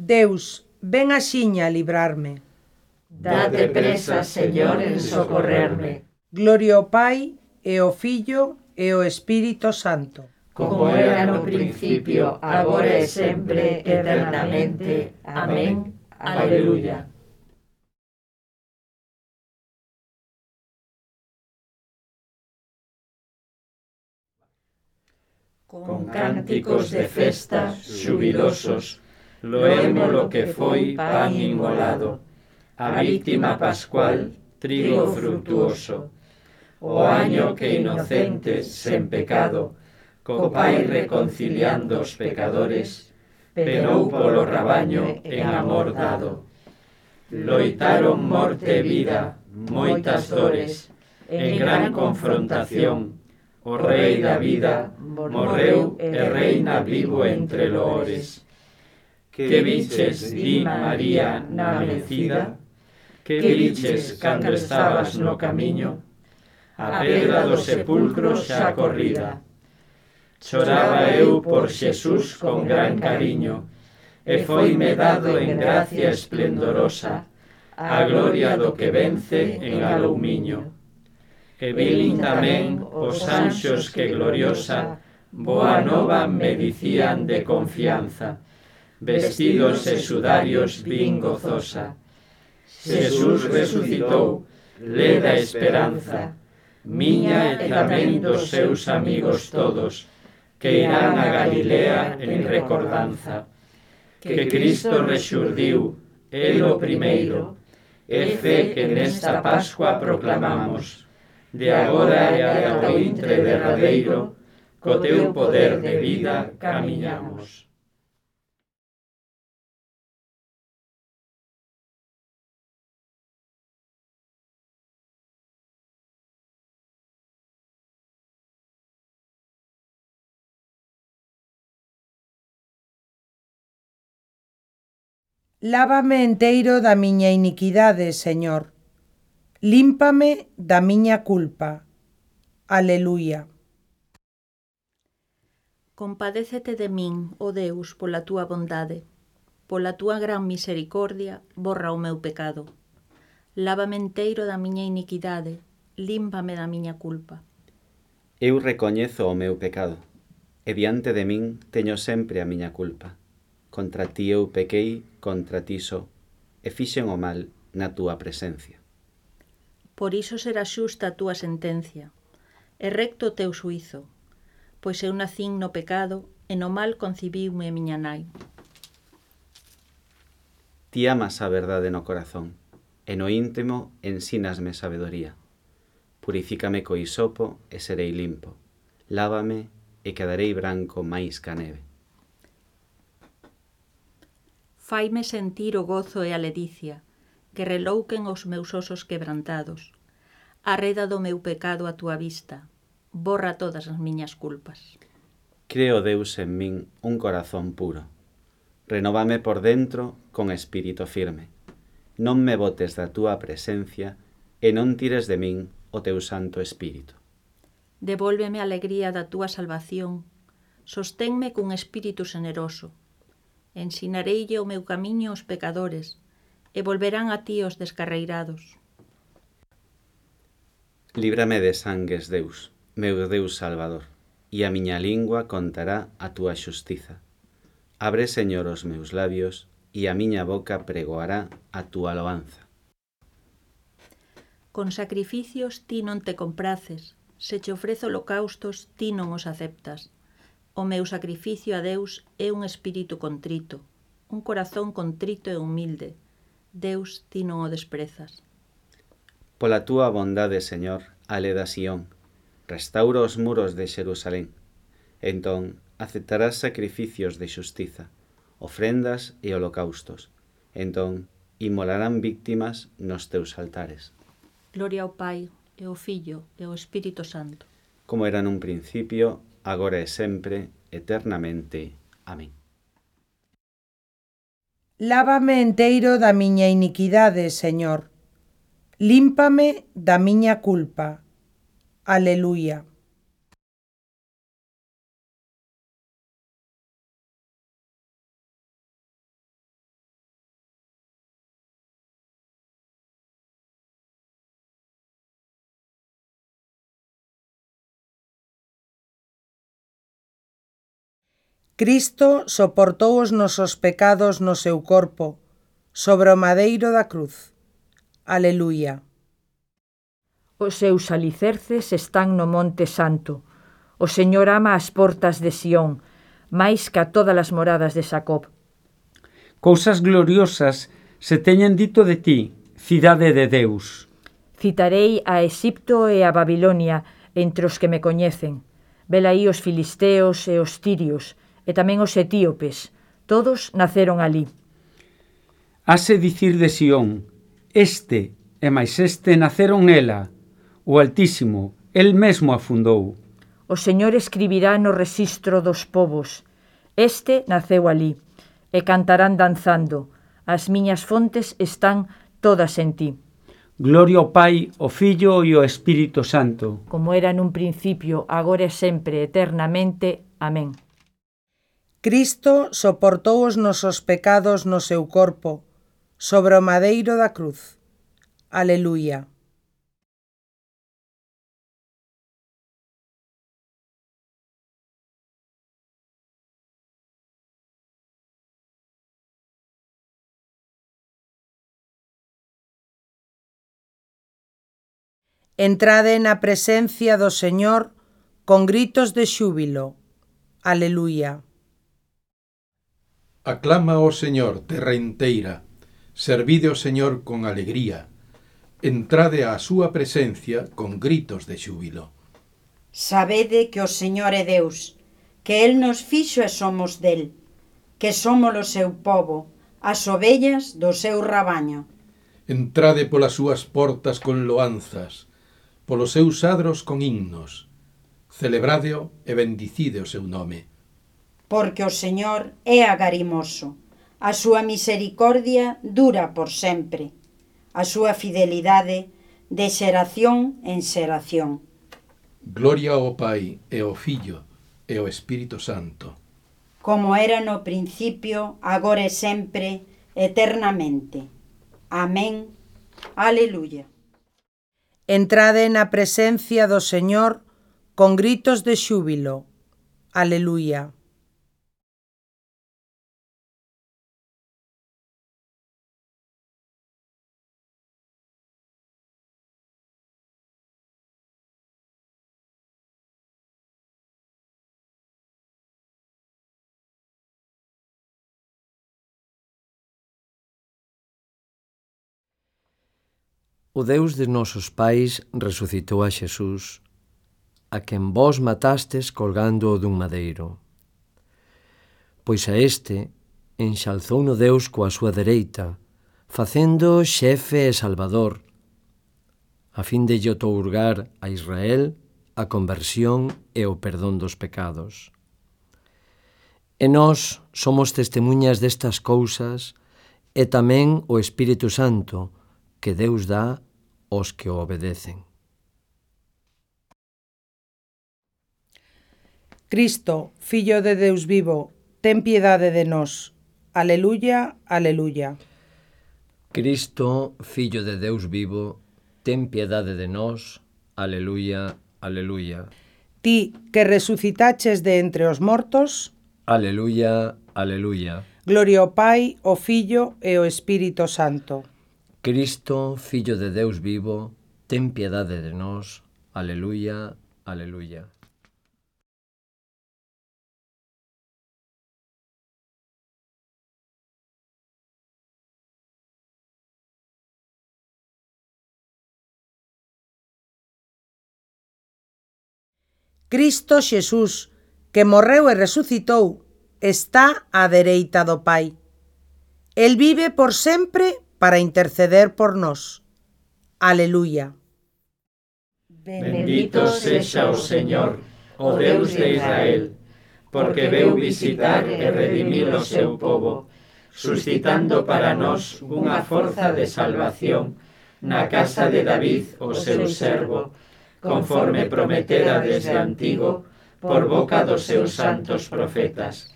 Deus, ven axiña a librarme. Date presa, Señor, en socorrerme. Gloria ao Pai, e ao Filho, e ao Espírito Santo. Como era no principio, agora e sempre, eternamente. Amén. Aleluya. con cánticos de festa, jubilosos, loemos lo que foi pan inmolado, a víctima pascual, trigo fructuoso, o año que inocentes sen pecado, co Pai reconciliando os pecadores, penou polo rabaño en amor dado. Loitaron morte e vida, moitas dores, en gran confrontación, o Rei da vida morreu e reina vivo entre loores que viches di María na mecida, que viches cando estabas no camiño, a pedra do sepulcro xa corrida. Choraba eu por Xesús con gran cariño, e foime dado en gracia esplendorosa a gloria do que vence en alumiño. E vilin tamén os anxos que gloriosa, boa nova me dicían de confianza, vestidos e sudarios vin gozosa. Xesús resucitou, leda esperanza, miña e tamén dos seus amigos todos, que irán a Galilea en recordanza. Que Cristo rexurdiu, el o primeiro, é fe que nesta Pascua proclamamos, de agora e ata o intre derradeiro, co teu poder de vida camiñamos. Lávame enteiro da miña iniquidade, Señor. Límpame da miña culpa. Aleluia. Compadécete de min, ó oh Deus, pola túa bondade. Pola túa gran misericordia, borra o meu pecado. Lávame enteiro da miña iniquidade, límpame da miña culpa. Eu recoñezo o meu pecado, e diante de min teño sempre a miña culpa contra ti eu pequei, contra ti só, e fixen o mal na túa presencia. Por iso será xusta a túa sentencia, e recto o teu suizo, pois eu nacín no pecado e no mal concibiume miña nai. Ti amas a verdade no corazón, e no íntimo ensínasme sabedoría. Purifícame co isopo e serei limpo. Lávame e quedarei branco máis ca neve faime sentir o gozo e a ledicia, que relouquen os meus osos quebrantados. Arreda do meu pecado a túa vista, borra todas as miñas culpas. Creo Deus en min un corazón puro. Renovame por dentro con espírito firme. Non me botes da túa presencia e non tires de min o teu santo espírito. Devólveme a alegría da túa salvación. Sosténme cun espírito generoso Ensinareille o meu camiño aos pecadores, e volverán a ti os descarreirados. Líbrame de sangues, Deus, meu Deus Salvador, e a miña lingua contará a túa xustiza. Abre, Señor, os meus labios, e a miña boca pregoará a túa loanza. Con sacrificios ti non te compraces, se che ofrezo holocaustos ti non os aceptas O meu sacrificio a Deus é un espírito contrito, un corazón contrito e humilde. Deus, ti non o desprezas. Pola túa bondade, Señor, ale da Sión, restaura os muros de Xerusalén. Entón, aceptarás sacrificios de xustiza, ofrendas e holocaustos. Entón, imolarán víctimas nos teus altares. Gloria ao Pai, e ao Filho, e ao Espírito Santo. Como era nun principio, agora e sempre, eternamente. Amén. Lávame enteiro da miña iniquidade, Señor. Límpame da miña culpa. Aleluia. Cristo soportou os nosos pecados no seu corpo, sobre o madeiro da cruz. Aleluia. Os seus alicerces están no Monte Santo. O Señor ama as portas de Sión, máis que a todas as moradas de Jacob. Cousas gloriosas se teñen dito de ti, cidade de Deus. Citarei a Exipto e a Babilonia entre os que me coñecen. Velaí os filisteos e os tirios, e tamén os etíopes. Todos naceron alí. Hase dicir de Sión, este e máis este naceron nela, o Altísimo, el mesmo afundou. O Señor escribirá no rexistro dos povos, este naceu alí, e cantarán danzando, as miñas fontes están todas en ti. Gloria ao Pai, ao Filho e ao Espírito Santo. Como era nun principio, agora e sempre, eternamente. Amén. Cristo soportou os nosos pecados no seu corpo, sobre o madeiro da cruz. Aleluia. Entrade na presencia do Señor con gritos de xúbilo. Aleluia. Aclama ao Señor, terra inteira, servide ao Señor con alegría, entrade á súa presencia con gritos de xúbilo. Sabede que o Señor é Deus, que El nos fixo e somos del, que somos o seu povo, as ovellas do seu rabaño. Entrade polas súas portas con loanzas, polos seus adros con himnos, celebradeo e bendicide o seu nome porque o Señor é agarimoso. A súa misericordia dura por sempre. A súa fidelidade de xeración en xeración. Gloria ao Pai e ao Filho e ao Espírito Santo. Como era no principio, agora e sempre, eternamente. Amén. Aleluya. Entrade na presencia do Señor con gritos de xúbilo. Aleluya. O Deus de nosos pais resucitou a Xesús, a quen vós matastes colgándoo dun madeiro. Pois a este enxalzou no Deus coa súa dereita, facendo xefe e salvador, a fin de lle outorgar a Israel a conversión e o perdón dos pecados. E nós somos testemunhas destas cousas e tamén o Espírito Santo, que Deus dá aos que o obedecen. Cristo, Fillo de Deus vivo, ten piedade de nós. Aleluya, aleluya. Cristo, Fillo de Deus vivo, ten piedade de nós. Aleluya, aleluya. Ti que resucitaches de entre os mortos. Aleluya, aleluya. Gloria ao Pai, ao Fillo e ao Espírito Santo. Cristo, Fillo de Deus vivo, ten piedade de nós. Aleluya, aleluya. Cristo Xesús, que morreu e resucitou, está á dereita do Pai. El vive por sempre para interceder por nós. Aleluia. Bendito sexa o Señor, oh o Deus de Israel, porque veu visitar e redimir o seu povo, suscitando para nós unha forza de salvación na casa de David, o seu servo, conforme prometera desde antigo por boca dos seus santos profetas,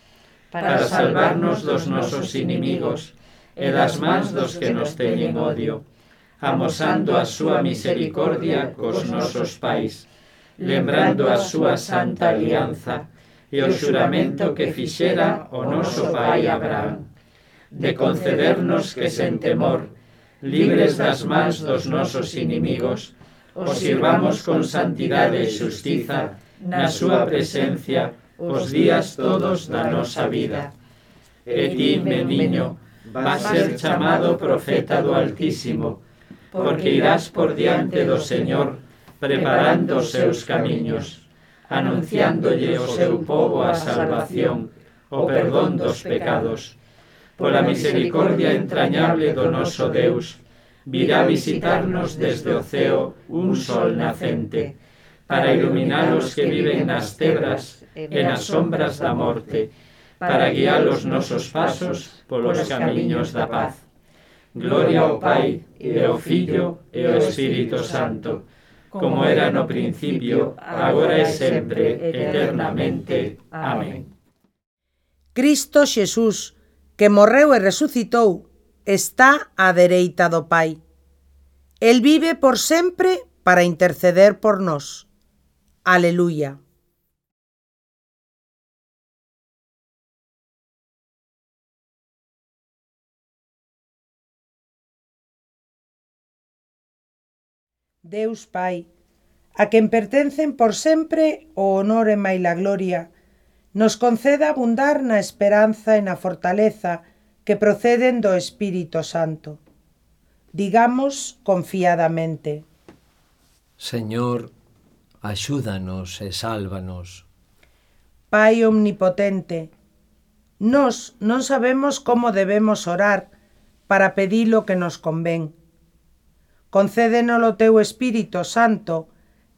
para salvarnos dos nosos inimigos e das mans dos que nos teñen odio, amosando a súa misericordia cos nosos pais, lembrando a súa santa alianza e o xuramento que fixera o noso pai Abraham, de concedernos que sen temor, libres das mans dos nosos inimigos, os sirvamos con santidade e xustiza na súa presencia os días todos da nosa vida. E ti, meniño, va a ser chamado profeta do Altísimo, porque irás por diante do Señor, preparando os seus camiños, anunciándolle ao seu povo a salvación, o perdón dos pecados. Pola misericordia entrañable do noso Deus, virá visitarnos desde o ceo un sol nacente, para iluminar os que viven nas tebras e nas sombras da morte, para guiar os nosos pasos polos camiños da paz. Gloria ao Pai, e ao Filho, e ao Espírito Santo, como era no principio, agora e sempre, eternamente. Amén. Cristo Xesús, que morreu e resucitou, está á dereita do Pai. El vive por sempre para interceder por nós. Aleluya. Deus Pai, a quen pertencen por sempre o honor e mai la gloria, nos conceda abundar na esperanza e na fortaleza que proceden do Espírito Santo. Digamos confiadamente. Señor, axúdanos e sálvanos. Pai omnipotente, nós non sabemos como debemos orar para pedir o que nos convén Concédenos o teu Espírito Santo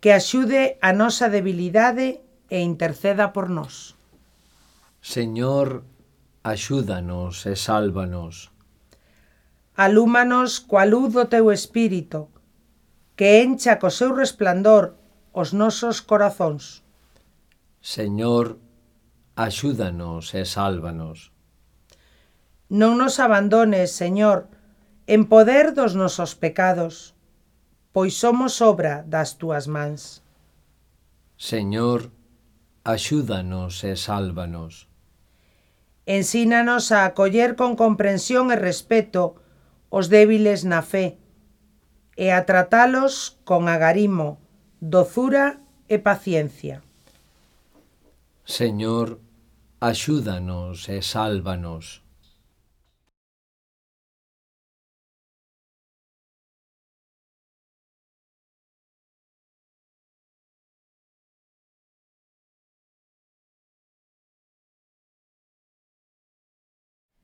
que axude a nosa debilidade e interceda por nós. Señor, axúdanos e sálvanos. Alúmanos coa luz do teu Espírito, que encha co seu resplandor os nosos corazóns. Señor, axúdanos e sálvanos. Non nos abandones, Señor, en poder dos nosos pecados, pois somos obra das túas mans. Señor, axúdanos e sálvanos. Ensínanos a acoller con comprensión e respeto os débiles na fe e a tratalos con agarimo, dozura e paciencia. Señor, axúdanos e sálvanos.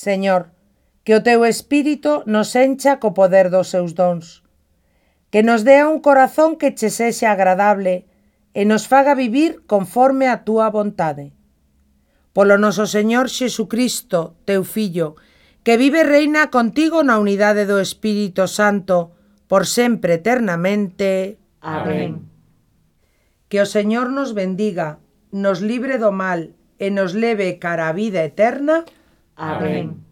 Señor, que o teu espírito nos encha co poder dos seus dons. Que nos dea un corazón que che sexa agradable e nos faga vivir conforme a túa vontade. Polo noso Señor Xesucristo, teu Fillo, que vive e reina contigo na unidade do Espírito Santo, por sempre eternamente. Amén. Que o Señor nos bendiga, nos libre do mal e nos leve cara a vida eterna. Amén.